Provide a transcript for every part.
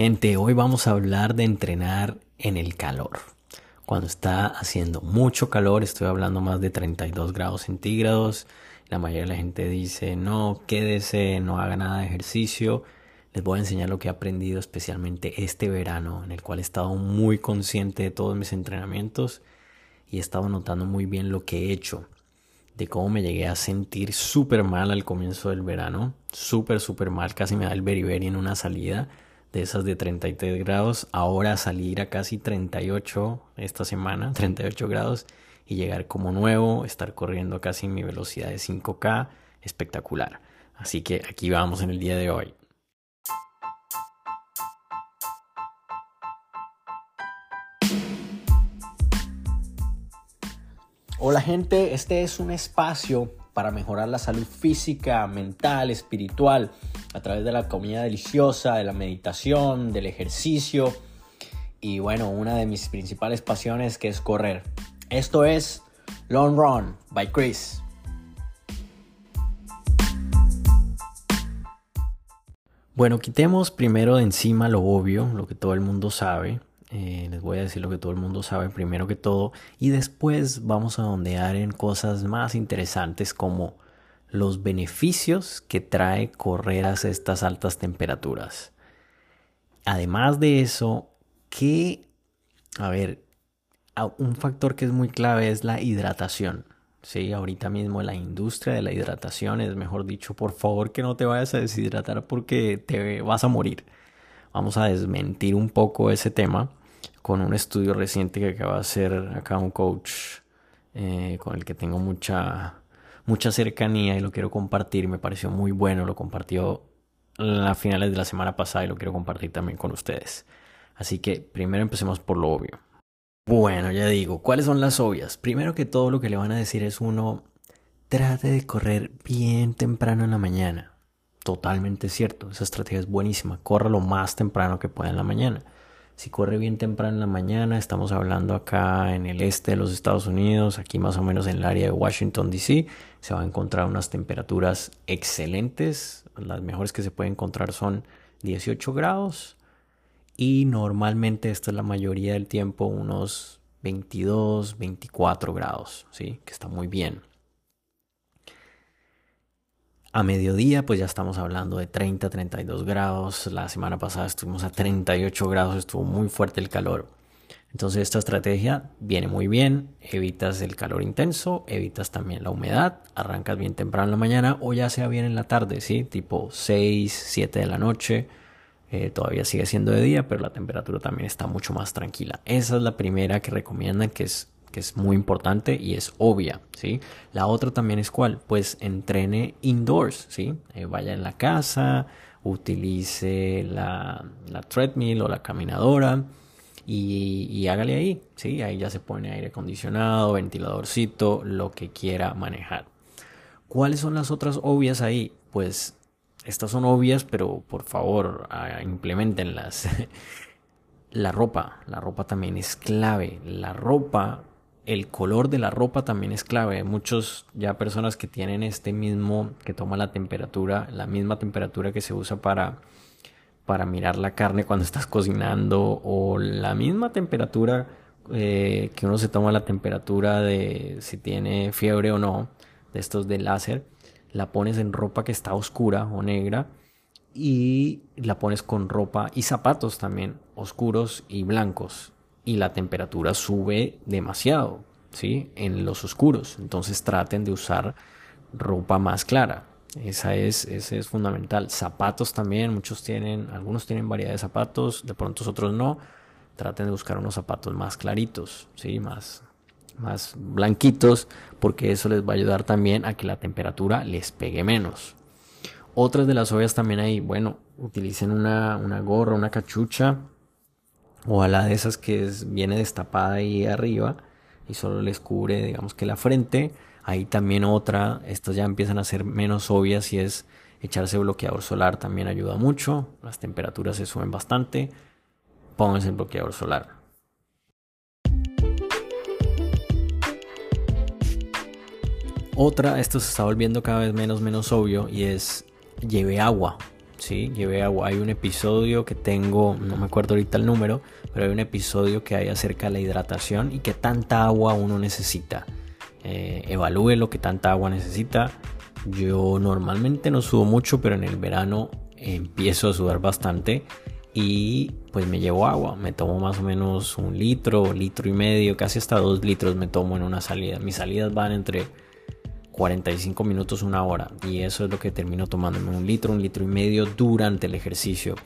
Gente, hoy vamos a hablar de entrenar en el calor. Cuando está haciendo mucho calor, estoy hablando más de 32 grados centígrados, la mayoría de la gente dice, no, quédese, no haga nada de ejercicio. Les voy a enseñar lo que he aprendido especialmente este verano, en el cual he estado muy consciente de todos mis entrenamientos y he estado notando muy bien lo que he hecho, de cómo me llegué a sentir súper mal al comienzo del verano, súper, súper mal, casi me da el beriberi en una salida de esas de 33 grados, ahora salir a casi 38 esta semana, 38 grados y llegar como nuevo, estar corriendo casi mi velocidad de 5K, espectacular. Así que aquí vamos en el día de hoy. Hola gente, este es un espacio para mejorar la salud física, mental, espiritual, a través de la comida deliciosa, de la meditación, del ejercicio y bueno, una de mis principales pasiones que es correr. Esto es Long Run by Chris. Bueno, quitemos primero de encima lo obvio, lo que todo el mundo sabe. Eh, les voy a decir lo que todo el mundo sabe primero que todo y después vamos a ondear en cosas más interesantes como los beneficios que trae correr a estas altas temperaturas. Además de eso, que, a ver, un factor que es muy clave es la hidratación. Sí, ahorita mismo la industria de la hidratación es, mejor dicho, por favor que no te vayas a deshidratar porque te vas a morir. Vamos a desmentir un poco ese tema con un estudio reciente que acaba de hacer acá un coach eh, con el que tengo mucha mucha cercanía y lo quiero compartir. Me pareció muy bueno, lo compartió a finales de la semana pasada y lo quiero compartir también con ustedes. Así que primero empecemos por lo obvio. Bueno, ya digo, ¿cuáles son las obvias? Primero que todo lo que le van a decir es uno, trate de correr bien temprano en la mañana. Totalmente cierto, esa estrategia es buenísima. Corra lo más temprano que pueda en la mañana. Si corre bien temprano en la mañana, estamos hablando acá en el este de los Estados Unidos, aquí más o menos en el área de Washington, D.C., se va a encontrar unas temperaturas excelentes. Las mejores que se pueden encontrar son 18 grados y normalmente esta es la mayoría del tiempo unos 22, 24 grados, ¿sí? Que está muy bien. A mediodía, pues ya estamos hablando de 30, 32 grados. La semana pasada estuvimos a 38 grados, estuvo muy fuerte el calor. Entonces esta estrategia viene muy bien, evitas el calor intenso, evitas también la humedad, arrancas bien temprano en la mañana o ya sea bien en la tarde, ¿sí? Tipo 6, 7 de la noche, eh, todavía sigue siendo de día, pero la temperatura también está mucho más tranquila. Esa es la primera que recomiendan que es que es muy importante y es obvia, ¿sí? La otra también es cuál, pues entrene indoors, ¿sí? Eh, vaya en la casa, utilice la, la treadmill o la caminadora y, hágale ahí, ¿sí? Ahí ya se pone aire acondicionado, ventiladorcito, lo que quiera manejar. ¿Cuáles son las otras obvias ahí? Pues estas son obvias, pero por favor, ah, implementenlas. la ropa, la ropa también es clave. La ropa el color de la ropa también es clave. Muchos ya personas que tienen este mismo, que toma la temperatura, la misma temperatura que se usa para, para mirar la carne cuando estás cocinando o la misma temperatura eh, que uno se toma la temperatura de si tiene fiebre o no, de estos de láser, la pones en ropa que está oscura o negra y la pones con ropa y zapatos también oscuros y blancos y la temperatura sube demasiado, ¿sí? En los oscuros. Entonces traten de usar ropa más clara. Esa es, ese es fundamental. Zapatos también, muchos tienen, algunos tienen variedad de zapatos, de pronto otros no. Traten de buscar unos zapatos más claritos, ¿sí? Más, más blanquitos, porque eso les va a ayudar también a que la temperatura les pegue menos. Otras de las obvias también ahí, bueno, utilicen una, una gorra, una cachucha o a la de esas que es, viene destapada ahí arriba y solo les cubre digamos que la frente ahí también otra estas ya empiezan a ser menos obvias y es echarse bloqueador solar también ayuda mucho las temperaturas se suben bastante pónganse el bloqueador solar. Otra esto se está volviendo cada vez menos menos obvio y es lleve agua ¿sí? Llevé agua. Hay un episodio que tengo, no me acuerdo ahorita el número, pero hay un episodio que hay acerca de la hidratación y que tanta agua uno necesita. Eh, evalúe lo que tanta agua necesita. Yo normalmente no sudo mucho, pero en el verano empiezo a sudar bastante y pues me llevo agua. Me tomo más o menos un litro, litro y medio, casi hasta dos litros me tomo en una salida. Mis salidas van entre 45 minutos, una hora y eso es lo que termino tomándome un litro, un litro y medio durante el ejercicio.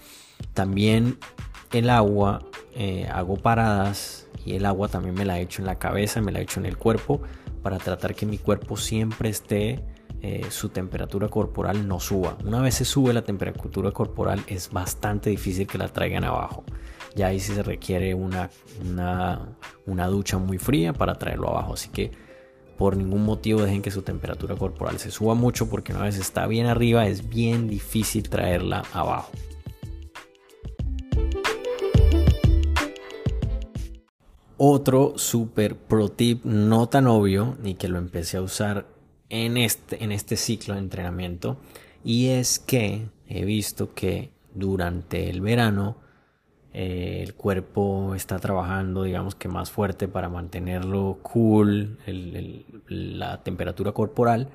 También el agua, eh, hago paradas y el agua también me la echo en la cabeza, me la echo en el cuerpo para tratar que mi cuerpo siempre esté eh, su temperatura corporal no suba. Una vez se sube la temperatura corporal es bastante difícil que la traigan abajo. Ya ahí sí se requiere una, una, ducha muy fría para traerlo abajo. Así que por ningún motivo dejen que su temperatura corporal se suba mucho porque una vez está bien arriba es bien difícil traerla abajo. Otro super pro tip no tan obvio ni que lo empecé a usar en este, en este ciclo de entrenamiento y es que he visto que durante el verano eh, el cuerpo está trabajando digamos que más fuerte para mantenerlo cool la temperatura corporal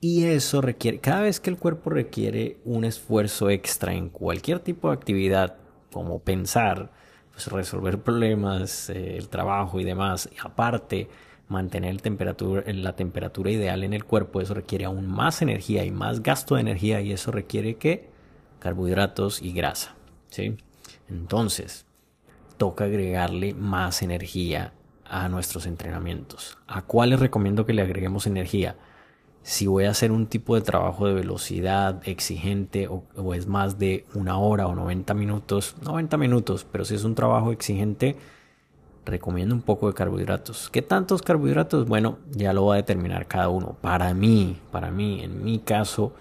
y eso requiere cada vez que el cuerpo requiere un esfuerzo extra en cualquier tipo de actividad como pensar pues, resolver problemas eh, el trabajo y demás aparte mantener la temperatura ideal en el cuerpo, eso requiere aún más energía y más gasto de energía y eso requiere que carbohidratos y grasa, ¿sí? Entonces, toca agregarle más energía a nuestros entrenamientos. ¿A cuáles recomiendo que le agreguemos energía? Si voy a hacer un tipo de trabajo de velocidad exigente o, o es más de una hora o 90 minutos, 90 minutos, pero si es un trabajo exigente, recomiendo un poco de carbohidratos. ¿Qué tantos carbohidratos? Bueno, ya lo va a determinar cada uno. Para mí, para mí, en mi caso,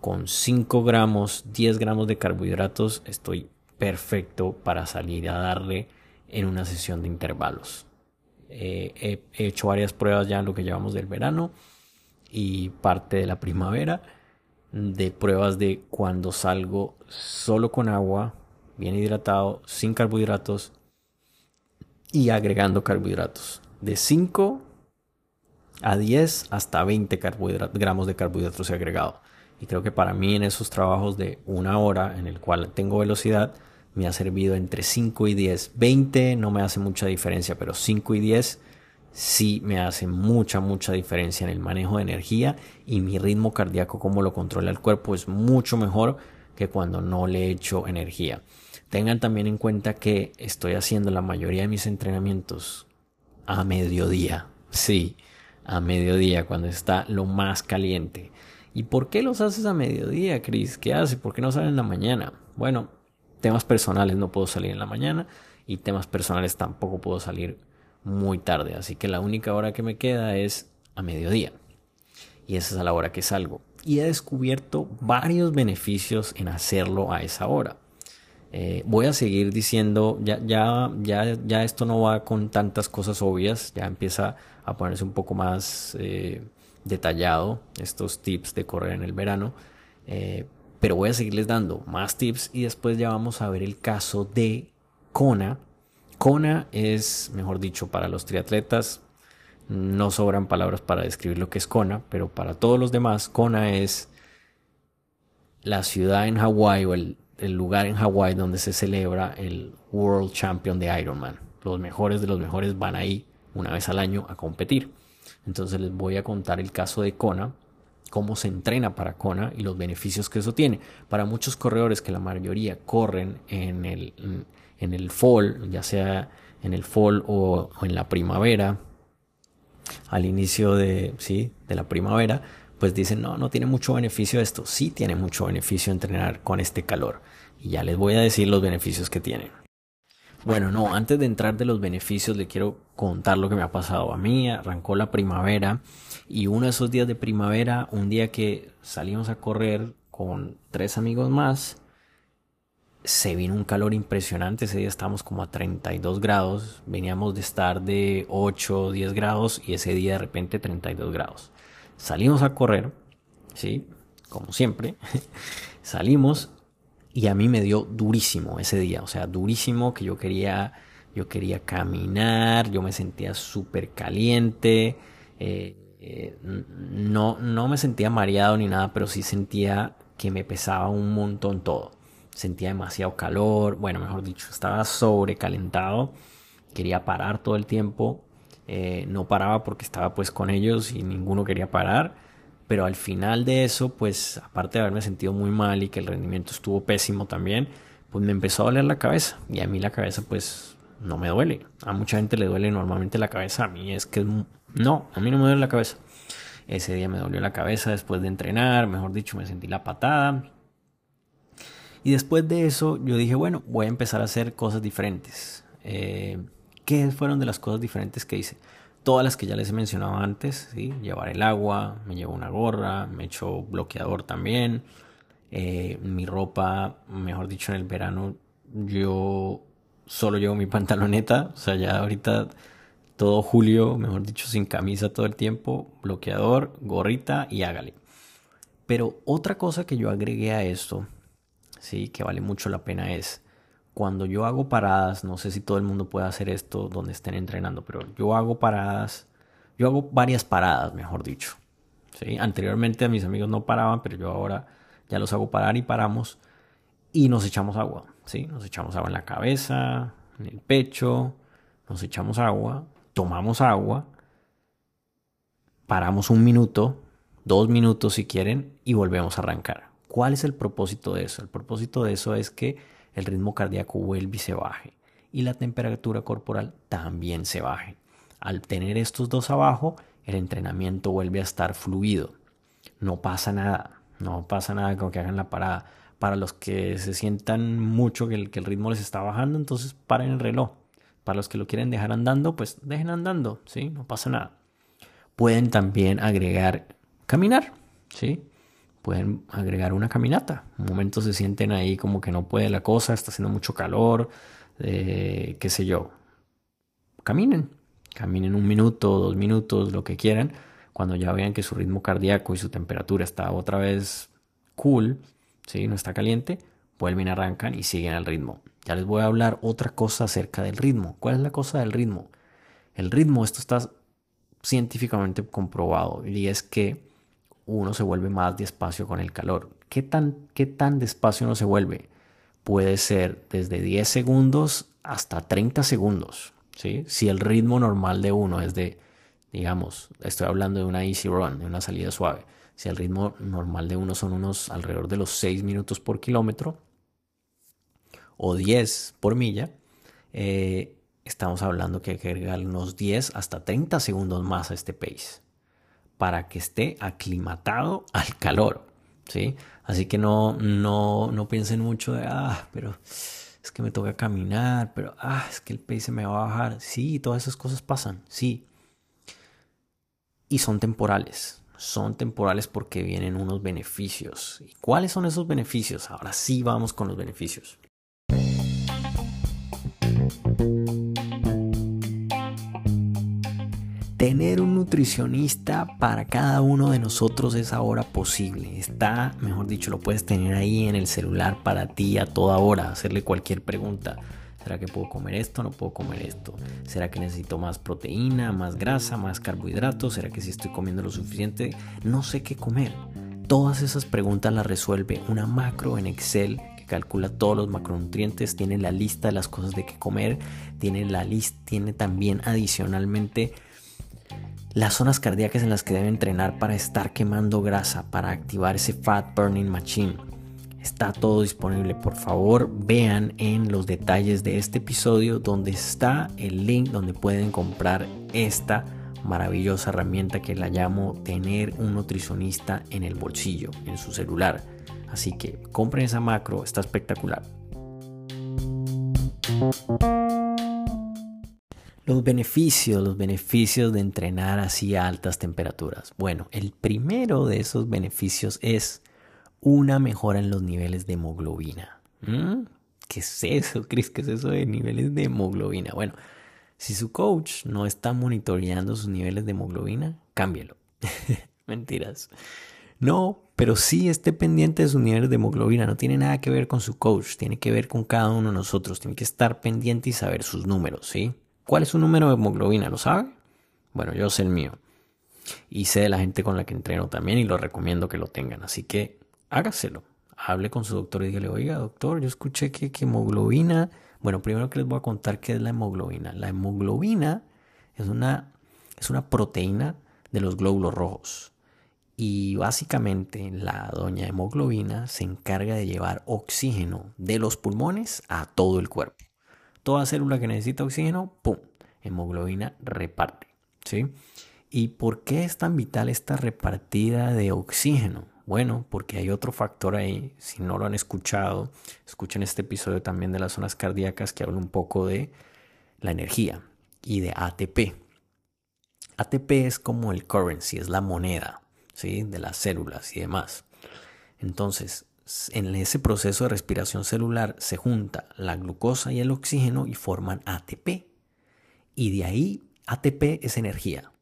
con 5 gramos, 10 gramos de carbohidratos, estoy perfecto para salir a darle en una sesión de intervalos. he, hecho varias pruebas ya en lo que llevamos del verano y parte de la primavera de pruebas de cuando salgo solo con agua, bien hidratado, sin carbohidratos y agregando carbohidratos. De 5 a 10 hasta 20 gramos de carbohidratos agregado. Y creo que para mí en esos trabajos de una hora en el cual tengo velocidad, me ha servido entre 5 y 10. 20 no me hace mucha diferencia, pero 5 y 10 sí me hace mucha, mucha diferencia en el manejo de energía y mi ritmo cardíaco, como lo controla el cuerpo, es mucho mejor que cuando no le echo energía. Tengan también en cuenta que estoy haciendo la mayoría de mis entrenamientos a mediodía. Sí, a mediodía, cuando está lo más caliente. ¿Y por qué los haces a mediodía, Chris? ¿Qué haces? ¿Por qué no salen en la mañana? Bueno, temas personales no puedo salir en la mañana y temas personales tampoco puedo salir muy tarde. Así que la única hora que me queda es a mediodía. Y esa es a la hora que salgo. Y he descubierto varios beneficios en hacerlo a esa hora. Eh, voy a seguir diciendo, ya, ya, ya, ya esto no va con tantas cosas obvias, ya empieza a ponerse un poco más eh, detallado estos tips de correr en el verano, eh, pero voy a seguirles dando más tips y después ya vamos a ver el caso de Kona. Kona es, mejor dicho, para los triatletas, no sobran palabras para describir lo que es Kona, pero para todos los demás, Kona es la ciudad en Hawái o el lugar en Hawái donde se celebra el World Champion de Ironman. Los mejores de los mejores van ahí una vez al año a competir. Entonces les voy a contar el caso de Kona, cómo se entrena para Kona y los beneficios que eso tiene. Para muchos corredores que la mayoría corren en el, en el fall, ya sea en el fall o, o en la primavera, al inicio de, ¿sí? de la primavera, pues dicen, no, no tiene mucho beneficio esto. Sí tiene mucho beneficio entrenar con este calor. Y ya les voy a decir los beneficios que tiene. Bueno, no, antes de entrar de los beneficios, le quiero contar lo que me ha pasado a mí. Arrancó la primavera y uno de esos días de primavera, un día que salimos a correr con tres amigos más, se vino un calor impresionante. Ese día estábamos como a 32 grados. Veníamos de estar de 8, 10 grados y ese día de repente 32 grados. Salimos a correr, ¿sí? Como siempre. Salimos Y a mí me dio durísimo ese día, o sea, durísimo que yo quería, yo quería caminar, yo me sentía súper caliente, eh, eh, no, no me sentía mareado ni nada, pero sí sentía que me pesaba un montón todo. Sentía demasiado calor, bueno, mejor dicho, estaba sobrecalentado, quería parar todo el tiempo, eh, no paraba porque estaba pues con ellos y ninguno quería parar pero al final de eso, pues aparte de haberme sentido muy mal y que el rendimiento estuvo pésimo también, pues me empezó a doler la cabeza. Y a mí la cabeza pues no me duele. A mucha gente le duele normalmente la cabeza, a mí es que no, a mí no me duele la cabeza. Ese día me dolió la cabeza después de entrenar, mejor dicho, me sentí la patada. Y después de eso yo dije, bueno, voy a empezar a hacer cosas diferentes. Eh, ¿Qué fueron de las cosas diferentes que hice? Todas las que ya les he mencionado antes, ¿sí? llevar el agua, me llevo una gorra, me echo bloqueador también, eh, mi ropa, mejor dicho, en el verano yo solo llevo mi pantaloneta, o sea, ya ahorita todo julio, mejor dicho, sin camisa todo el tiempo, bloqueador, gorrita y hágale. Pero otra cosa que yo agregué a esto, sí, que vale mucho la pena es cuando yo hago paradas, no sé si todo el mundo puede hacer esto donde estén entrenando, pero yo hago paradas, yo hago varias paradas, mejor dicho. Anteriormente a mis amigos no paraban, pero yo ahora ya los hago parar y paramos y nos echamos agua. ¿sí? Nos echamos agua en la cabeza, en el pecho, nos echamos agua, tomamos agua, paramos un minuto, dos minutos si quieren y volvemos a arrancar. ¿Cuál es el propósito de eso? El propósito de eso es que el ritmo cardíaco vuelve y se baje y la temperatura corporal también se baje. Al tener estos dos abajo, el entrenamiento vuelve a estar fluido. No pasa nada, no pasa nada con que hagan la parada. Para los que se sientan mucho que el, que el ritmo les está bajando, entonces paren el reloj. Para los que lo quieren dejar andando, pues dejen andando, ¿sí? No pasa nada. Pueden también agregar caminar, ¿sí? Pueden agregar una caminata. Un momento se sienten ahí como que no puede la cosa, está haciendo mucho calor, eh, qué sé yo. Caminen, caminen un minuto, dos minutos, lo que quieran. Cuando ya vean que su ritmo cardíaco y su temperatura está otra vez cool, ¿sí? no está caliente, vuelven, arrancan y siguen al ritmo. Ya les voy a hablar otra cosa acerca del ritmo. ¿Cuál es la cosa del ritmo? El ritmo, esto está científicamente comprobado y es que uno se vuelve más despacio con el calor. ¿Qué tan, qué tan despacio uno se vuelve? Puede ser desde 10 segundos hasta 30 segundos. ¿sí? Si el ritmo normal de uno es de, digamos, estoy hablando de una easy run, de una salida suave. Si el ritmo normal de uno son unos alrededor de los 6 minutos por kilómetro o 10 por milla, eh, estamos hablando que hay que agregar unos 10 hasta 30 segundos más a este pace para que esté aclimatado al calor, ¿sí? Así que no, no, no piensen mucho de, ah, pero es que me toca caminar, pero, ah, es que el pace me va a bajar. Sí, todas esas cosas pasan, sí. Y son temporales, son temporales porque vienen unos beneficios. ¿Y cuáles son esos beneficios? Ahora sí vamos con los beneficios. Tener un nutricionista para cada uno de nosotros es ahora posible. Está, mejor dicho, lo puedes tener ahí en el celular para ti a toda hora, hacerle cualquier pregunta. ¿Será que puedo comer esto? ¿No puedo comer esto? ¿Será que necesito más proteína, más grasa, más carbohidratos? ¿Será que si estoy comiendo lo suficiente? No sé qué comer. Todas esas preguntas las resuelve una macro en Excel que calcula todos los macronutrientes, tiene la lista de las cosas de qué comer, tiene la lista, tiene también adicionalmente las zonas cardíacas en las que debe entrenar para estar quemando grasa, para activar ese Fat Burning Machine. Está todo disponible. Por favor, vean en los detalles de este episodio donde está el link donde pueden comprar esta maravillosa herramienta que la llamo tener un nutricionista en el bolsillo, en su celular. Así que compren esa macro, está espectacular. Los beneficios, los beneficios de entrenar así a altas temperaturas. Bueno, el primero de esos beneficios es una mejora en los niveles de hemoglobina. ¿Mm? ¿Qué es eso, Chris? ¿Qué es eso de niveles de hemoglobina? Bueno, si su coach no está monitoreando sus niveles de hemoglobina, cámbielo. Mentiras. No, Pero sí esté pendiente de sus niveles de hemoglobina. No tiene nada que ver con su coach. Tiene que ver con cada uno de nosotros. Tiene que estar pendiente y saber sus números, ¿sí? ¿Cuál es su número de hemoglobina? ¿Lo sabe? Bueno, yo sé el mío. Y sé de la gente con la que entreno también y lo recomiendo que lo tengan. Así que hágaselo. Hable con su doctor y dígale, oiga, doctor, yo escuché que, que hemoglobina. Bueno, primero que les voy a contar qué es la hemoglobina. La hemoglobina es una, es una proteína de los glóbulos rojos. Y básicamente la doña hemoglobina se encarga de llevar oxígeno de los pulmones a todo el cuerpo. Toda célula que necesita oxígeno, ¡pum! Hemoglobina reparte. ¿Sí? ¿Y por qué es tan vital esta repartida de oxígeno? Bueno, porque hay otro factor ahí. Si no lo han escuchado, escuchen este episodio también de las zonas cardíacas que habla un poco de la energía y de ATP. ATP es como el currency, es la moneda de las células y demás. Entonces, en ese proceso de respiración celular se junta la glucosa y el oxígeno y forman ATP. Y de ahí ATP es energía.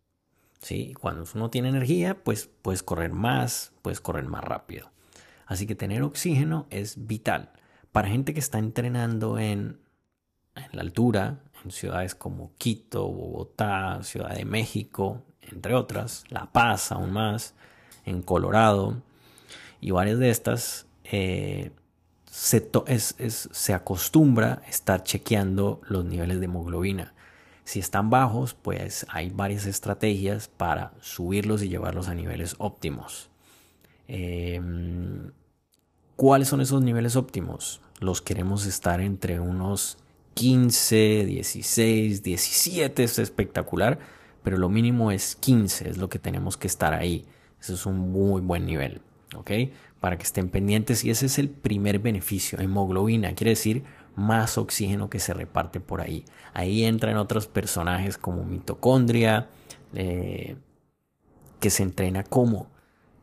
¿sí? Cuando uno tiene energía, pues puedes correr más, puedes correr más rápido. Así que tener oxígeno es vital. Para gente que está entrenando en, en la altura, en ciudades como Quito, Bogotá, Ciudad de México, entre otras, La Paz aún más, en Colorado y varias de estas, eh, se, acostumbra estar chequeando los niveles de hemoglobina. Si están bajos, pues hay varias estrategias para subirlos y llevarlos a niveles óptimos. Em, ¿Cuáles son esos niveles óptimos? Los queremos estar entre unos 15, 16, 17, es espectacular, pero lo mínimo es 15, es lo que tenemos que estar ahí. Ese es un muy buen nivel, ¿ok? Para que estén pendientes y ese es el primer beneficio. Hemoglobina quiere decir más oxígeno que se reparte por ahí. Ahí entran otros personajes como mitocondria, eh, que se entrena como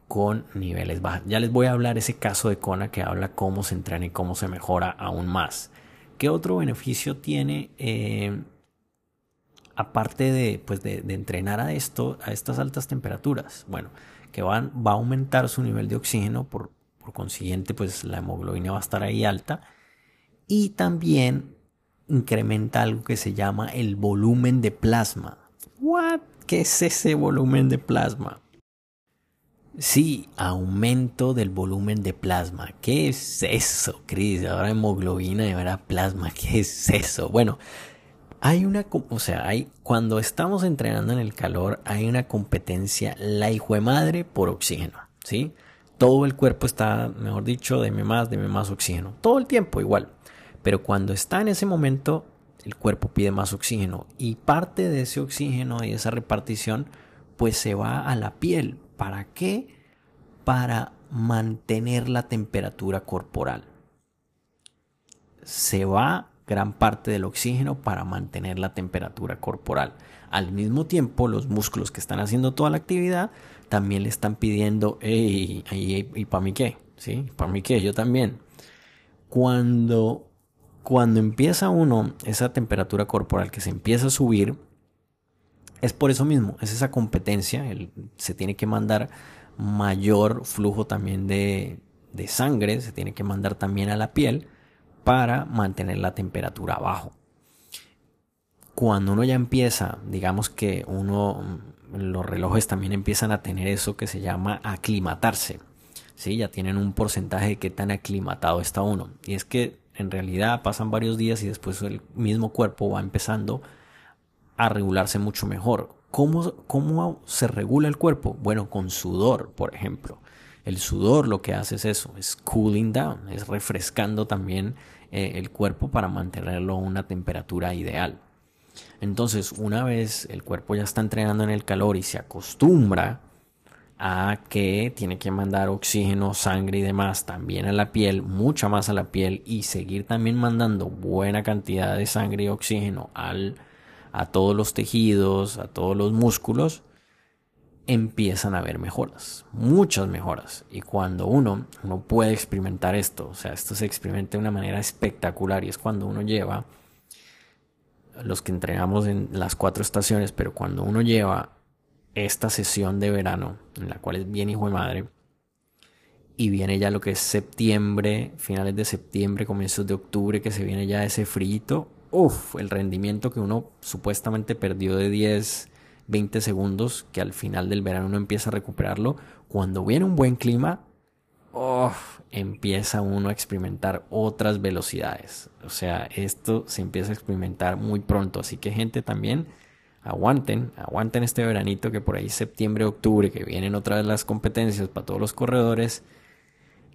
con niveles bajos. Ya les voy a hablar ese caso de Kona que habla cómo se entrena y cómo se mejora aún más. ¿Qué otro beneficio tiene? Eh, aparte de, pues de, entrenar a esto, a estas altas temperaturas. Bueno, que van, va a aumentar su nivel de oxígeno, por, por consiguiente pues la hemoglobina va a estar ahí alta y también incrementa algo que se llama el volumen de plasma. What? ¿Qué es ese volumen de plasma? Sí, aumento del volumen de plasma. ¿Qué es eso, Cris? Ahora hemoglobina y ahora plasma. ¿Qué es eso? Bueno, hay una, o sea, hay, cuando estamos entrenando en el calor, hay una competencia, la hijo de madre por oxígeno, ¿sí? Todo el cuerpo está, mejor dicho, deme más, deme más oxígeno. Todo el tiempo igual. Pero cuando está en ese momento, el cuerpo pide más oxígeno. Y parte de ese oxígeno y esa repartición, pues se va a la piel. ¿Para qué? Para mantener la temperatura corporal. Se va gran parte del oxígeno para mantener la temperatura corporal. Al mismo tiempo, los músculos que están haciendo toda la actividad también le están pidiendo, ¿y para mí qué? ¿Sí? ¿Para mí qué? Yo también. Cuando, cuando empieza uno esa temperatura corporal que se empieza a subir, es por eso mismo, es esa competencia, se tiene que mandar mayor flujo también de, de sangre, se tiene que mandar también a la piel para mantener la temperatura abajo. Cuando uno ya empieza, digamos que uno, los relojes también empiezan a tener eso que se llama aclimatarse. ¿sí? Ya tienen un porcentaje de qué tan aclimatado está uno. Y es que en realidad pasan varios días y después el mismo cuerpo va empezando a regularse mucho mejor. ¿Cómo, cómo se regula el cuerpo? Bueno, con sudor, por ejemplo. El sudor lo que hace es eso, es cooling down, es refrescando también eh, el cuerpo para mantenerlo a una temperatura ideal. Entonces, una vez el cuerpo ya está entrenando en el calor y se acostumbra a que tiene que mandar oxígeno, sangre y demás también a la piel, mucha más a la piel y seguir también mandando buena cantidad de sangre y oxígeno al, a todos los tejidos, a todos los músculos, empiezan a haber mejoras, muchas mejoras. Y cuando uno, uno puede experimentar esto, o sea, esto se experimenta de una manera espectacular y es cuando uno lleva, los que entrenamos en las cuatro estaciones, pero cuando uno lleva esta sesión de verano, en la cual es bien hijo de madre, y viene ya lo que es septiembre, finales de septiembre, comienzos de octubre, que se viene ya ese frío. Uf, el rendimiento que uno supuestamente perdió de 10, 20 segundos, que al final del verano uno empieza a recuperarlo. Cuando viene un buen clima, uf, empieza uno a experimentar otras velocidades. O sea, esto se empieza a experimentar muy pronto. Así que gente también aguanten, aguanten este veranito que por ahí septiembre, octubre, que vienen otra vez las competencias para todos los corredores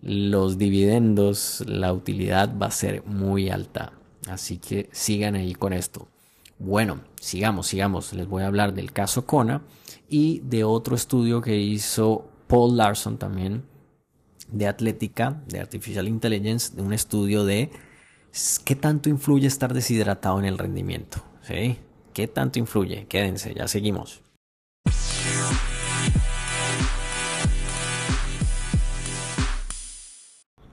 los dividendos, la utilidad va a ser muy alta. Así que sigan ahí con esto. Bueno, sigamos, sigamos. Les voy a hablar del caso Kona y de otro estudio que hizo Paul Larson también de atlética, de artificial intelligence, de un estudio de qué tanto influye estar deshidratado en el rendimiento. ¿Sí? ¿Qué tanto influye? Quédense, ya seguimos.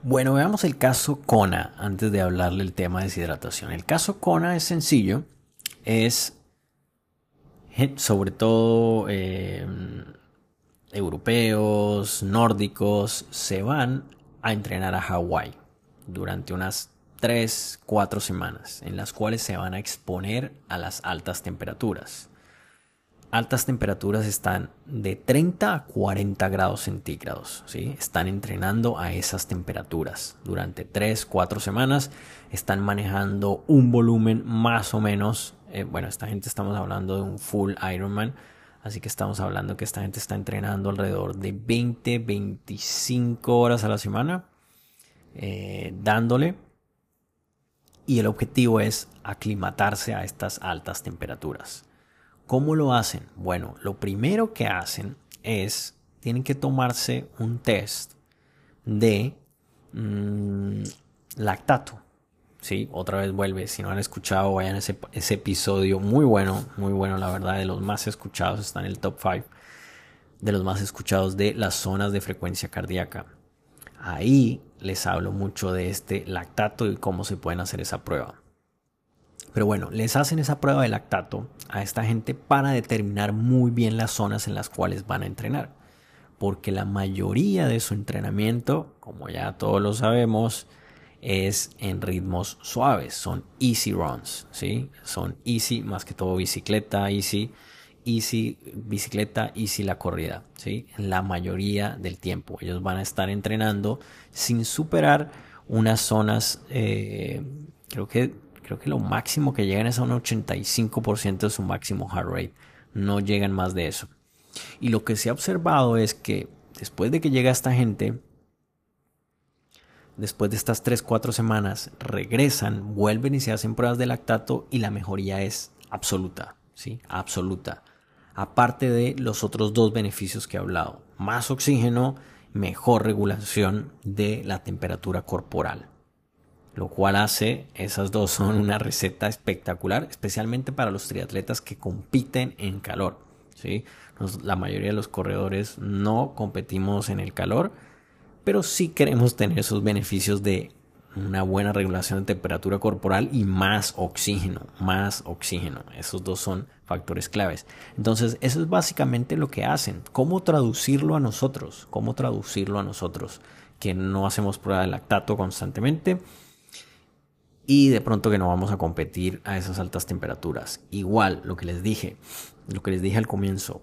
Bueno, veamos el caso Kona antes de hablarle el tema de deshidratación. El caso Kona es sencillo, es sobre todo eh, europeos, nórdicos, se van a entrenar a Hawái durante unas 3, 4 semanas, en las cuales se van a exponer a las altas temperaturas altas temperaturas están de 30 a 40 grados centígrados. ¿sí? Están entrenando a esas temperaturas durante 3, 4 semanas. Están manejando un volumen más o menos. Eh, bueno, esta gente estamos hablando de un full Ironman. Así que estamos hablando que esta gente está entrenando alrededor de 20, 25 horas a la semana. Eh, dándole. Y el objetivo es aclimatarse a estas altas temperaturas. ¿Cómo lo hacen? Bueno, lo primero que hacen es, tienen que tomarse un test de mm, lactato. Sí, otra vez vuelve. Si no han escuchado, vayan a ese, ese, episodio muy bueno, muy bueno, la verdad, de los más escuchados, está en el top 5 de los más escuchados de las zonas de frecuencia cardíaca. Ahí les hablo mucho de este lactato y cómo se pueden hacer esa prueba. Pero bueno, les hacen esa prueba de lactato a esta gente para determinar muy bien las zonas en las cuales van a entrenar. Porque la mayoría de su entrenamiento, como ya todos lo sabemos, es en ritmos suaves, son easy runs, ¿sí? Son easy, más que todo bicicleta, easy, easy bicicleta, easy la corrida, ¿sí? La mayoría del tiempo. Ellos van a estar entrenando sin superar unas zonas, eh, creo que Creo que lo máximo que llegan es a un 85% de su máximo heart rate. No llegan más de eso. Y lo que se ha observado es que después de que llega esta gente, después de estas 3-4 semanas, regresan, vuelven y se hacen pruebas de lactato y la mejoría es absoluta, ¿sí? Absoluta. Aparte de los otros dos beneficios que he hablado. Más oxígeno, mejor regulación de la temperatura corporal lo cual hace, esas dos son una receta espectacular, especialmente para los triatletas que compiten en calor. ¿sí? la mayoría de los corredores no competimos en el calor, pero sí queremos tener esos beneficios de una buena regulación de temperatura corporal y más oxígeno, más oxígeno. Esos dos son factores claves. Entonces, eso es básicamente lo que hacen. ¿Cómo traducirlo a nosotros? ¿Cómo traducirlo a nosotros? Que no hacemos prueba de lactato constantemente y de pronto que no vamos a competir a esas altas temperaturas. Igual, lo que les dije, lo que les dije al comienzo,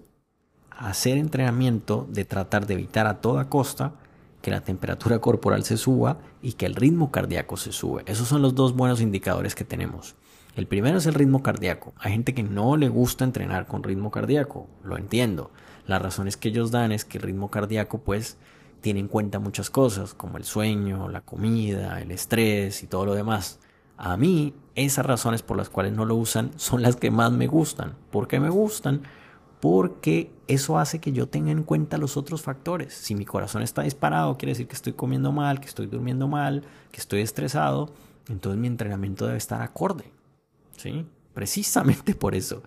hacer entrenamiento de tratar de evitar a toda costa que la temperatura corporal se suba y que el ritmo cardíaco se sube. Esos son los dos buenos indicadores que tenemos. El primero es el ritmo cardíaco. Hay gente que no le gusta entrenar con ritmo cardíaco, lo entiendo. Las razones que ellos dan es que el ritmo cardíaco pues tiene en cuenta muchas cosas como el sueño, la comida, el estrés y todo lo demás. A mí, esas razones por las cuales no lo usan son las que más me gustan. ¿Por qué me gustan? Porque eso hace que yo tenga en cuenta los otros factores. Si mi corazón está disparado, quiere decir que estoy comiendo mal, que estoy durmiendo mal, que estoy estresado. Entonces mi entrenamiento debe estar acorde. ¿Sí? Precisamente por eso.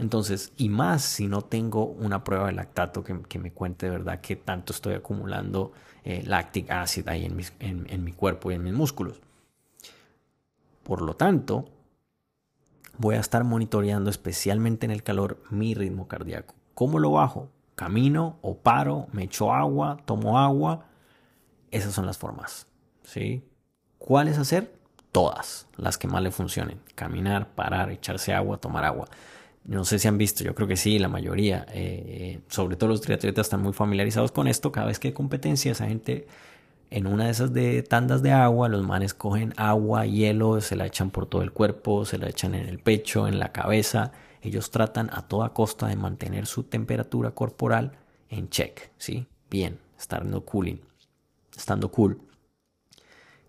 Entonces, y más si no tengo una prueba de lactato que, me cuente de verdad que tanto estoy acumulando eh, lactic acid ahí en mi cuerpo y en mis músculos. Por lo tanto, voy a estar monitoreando especialmente en el calor mi ritmo cardíaco. ¿Cómo lo bajo? Camino o paro, me echo agua, tomo agua esas son las formas. ¿sí? ¿Cuáles hacer? Todas, las que más le funcionen. Caminar, parar, echarse agua, tomar agua. No sé si han visto, yo creo que sí, la mayoría. Eh, sobre todo los triatletas están muy familiarizados con esto. Cada vez que hay competencia, esa gente en una de esas de tandas de agua, los manes cogen agua, hielo, se la echan por todo el cuerpo, se la echan en el pecho, en la cabeza. Ellos tratan a toda costa de mantener su temperatura corporal en check, ¿sí? Bien, estando cooling, estando cool.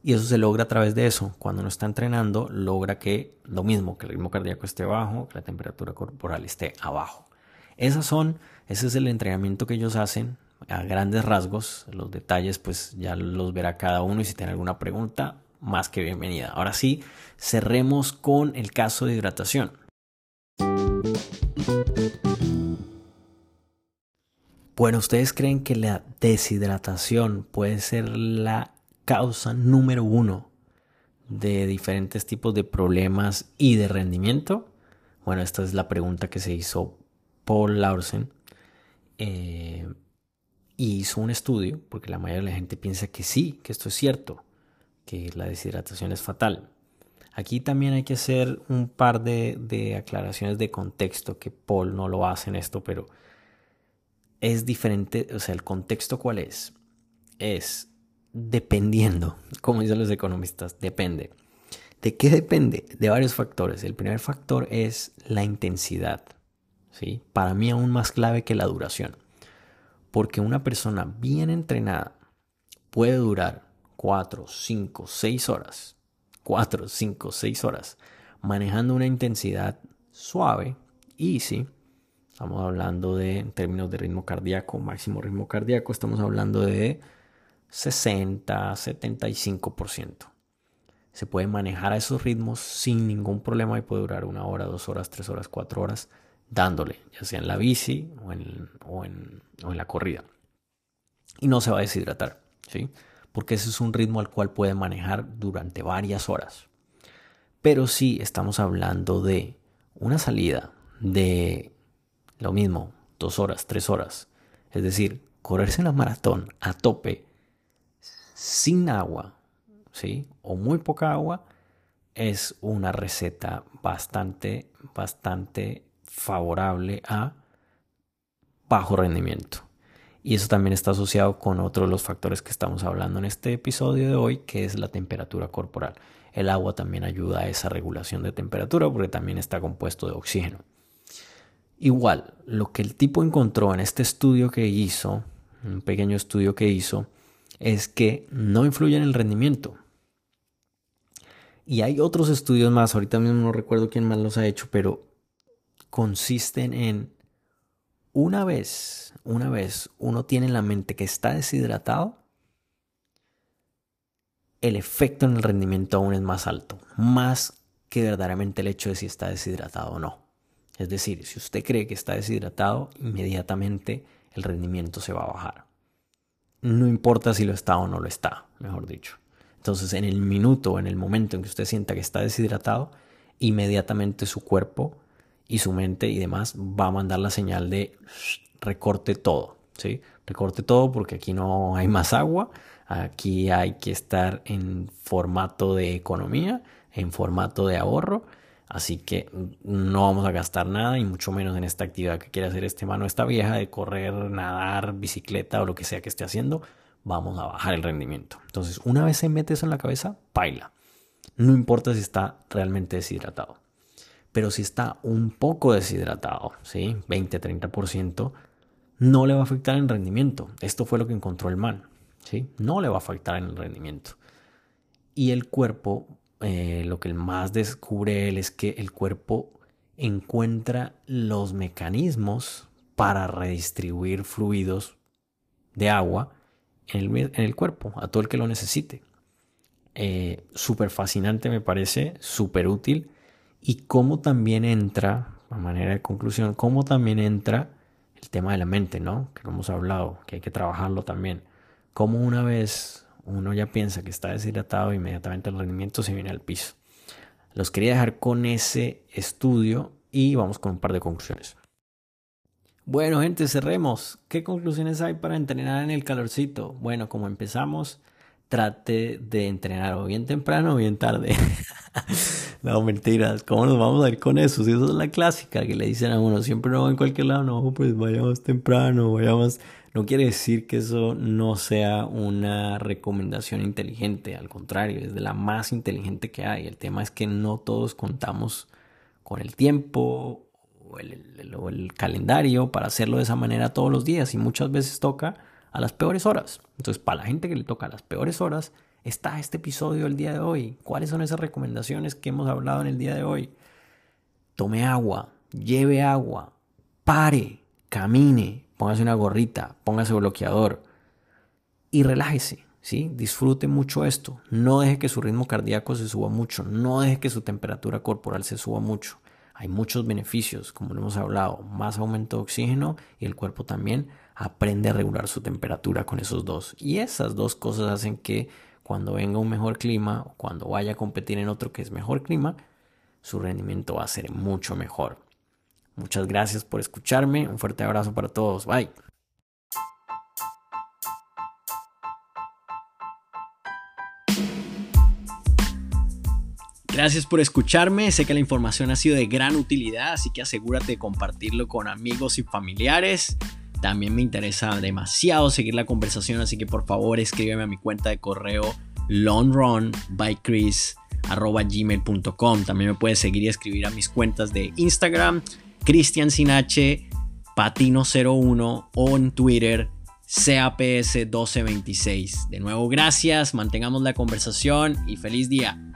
Y eso se logra a través de eso. Cuando uno está entrenando, logra que lo mismo, que el ritmo cardíaco esté bajo, que la temperatura corporal esté abajo. Esas son, ese es el entrenamiento que ellos hacen a grandes rasgos. Los detalles, pues ya los verá cada uno. Y si tiene alguna pregunta, más que bienvenida. Ahora sí, cerremos con el caso de hidratación. Bueno, ¿ustedes creen que la deshidratación puede ser la causa número uno de diferentes tipos de problemas y de rendimiento? Bueno, esta es la pregunta que se hizo Paul Larsen eh, y hizo un estudio, porque la mayoría de la gente piensa que sí, que esto es cierto, que la deshidratación es fatal. Aquí también hay que hacer un par de, de aclaraciones de contexto, que Paul no lo hace en esto, pero es diferente, o sea, el contexto cuál es? Es dependiendo, como dicen los economistas, depende. ¿De qué depende? De varios factores. El primer factor es la intensidad. ¿sí? Para mí aún más clave que la duración. Porque una persona bien entrenada puede durar 4, 5, 6 horas. 4, 5, 6 horas. Manejando una intensidad suave, easy. Estamos hablando de, en términos de ritmo cardíaco, máximo ritmo cardíaco, estamos hablando de 60, 75%. Se puede manejar a esos ritmos sin ningún problema y puede durar una hora, dos horas, tres horas, cuatro horas dándole, ya sea en la bici o en, o en, la corrida. Y no se va a deshidratar, ¿sí? Porque ese es un ritmo al cual puede manejar durante varias horas. Pero si estamos hablando de una salida de lo mismo, dos horas, tres horas. Es decir, correrse la maratón a tope sin agua, ¿sí? O muy poca agua, es una receta bastante, bastante favorable a bajo rendimiento. Y eso también está asociado con otro de los factores que estamos hablando en este episodio de hoy, que es la temperatura corporal. El agua también ayuda a esa regulación de temperatura porque también está compuesto de oxígeno. Igual, lo que el tipo encontró en este estudio que hizo, un pequeño estudio que hizo, es que no influye en el rendimiento. Y hay otros estudios más, ahorita mismo no recuerdo quién más los ha hecho, pero consisten en una vez, una vez uno tiene en la mente que está deshidratado, el efecto en el rendimiento aún es más alto, más que verdaderamente el hecho de si está deshidratado o no. Es decir, si usted cree que está deshidratado, inmediatamente el rendimiento se va a bajar no importa si lo está o no lo está, mejor dicho. Entonces, en el minuto, en el momento en que usted sienta que está deshidratado, inmediatamente su cuerpo y su mente y demás va a mandar la señal de recorte todo, ¿sí? Recorte todo porque aquí no hay más agua, aquí hay que estar en formato de economía, en formato de ahorro Así que no vamos a gastar nada y mucho menos en esta actividad que quiere hacer este mano, esta vieja de correr, nadar, bicicleta o lo que sea que esté haciendo. Vamos a bajar el rendimiento. Entonces, una vez se mete eso en la cabeza, baila. No importa si está realmente deshidratado. Pero si está un poco deshidratado, ¿sí? 20, 30%, no le va a afectar en rendimiento. Esto fue lo que encontró el man, ¿sí? No le va a afectar en el rendimiento. Y el cuerpo eh, lo que más descubre él es que el cuerpo encuentra los mecanismos para redistribuir fluidos de agua en el, cuerpo, a todo el que lo necesite. Eh, súper fascinante me parece, súper útil. Y cómo también entra, a manera de conclusión, cómo también entra el tema de la mente, ¿no? Que lo hemos hablado, que hay que trabajarlo también. Cómo una vez uno ya piensa que está deshidratado, inmediatamente el rendimiento se viene al piso. Los quería dejar con ese estudio y vamos con un par de conclusiones. Bueno, gente, cerremos. ¿Qué conclusiones hay para entrenar en el calorcito? Bueno, como empezamos, trate de entrenar o bien temprano o bien tarde. no, mentiras. ¿Cómo nos vamos a ir con eso? Si eso es la clásica que le dicen a uno, siempre no en cualquier lado, no, pues vayamos temprano, vayamos. No quiere decir que eso no sea una recomendación inteligente, al contrario, es de la más inteligente que hay. El tema es que no todos contamos con el tiempo o el calendario para hacerlo de esa manera todos los días y muchas veces toca a las peores horas. Entonces, para la gente que le toca a las peores horas, está este episodio el día de hoy. ¿Cuáles son esas recomendaciones que hemos hablado en el día de hoy? Tome agua, lleve agua, pare, camine, póngase una gorrita, póngase bloqueador y relájese. ¿sí? Disfrute mucho esto. No deje que su ritmo cardíaco se suba mucho. No deje que su temperatura corporal se suba mucho. Hay muchos beneficios, como hemos hablado, más aumento de oxígeno y el cuerpo también aprende a regular su temperatura con esos dos. Y esas dos cosas hacen que cuando venga un mejor clima o cuando vaya a competir en otro que es mejor clima, su rendimiento va a ser mucho mejor. Muchas gracias por escucharme. Un fuerte abrazo para todos. Bye. Gracias por escucharme, sé que la información ha sido de gran utilidad, así que asegúrate de compartirlo con amigos y familiares. También me interesa demasiado seguir la conversación, así que por favor escríbeme a mi cuenta de correo longrunbychris.gmail.com También me puedes seguir y escribir a mis cuentas de Instagram, Cristian Sinache, Patino01 o en Twitter, CAPS1226. De nuevo, gracias, mantengamos la conversación y feliz día.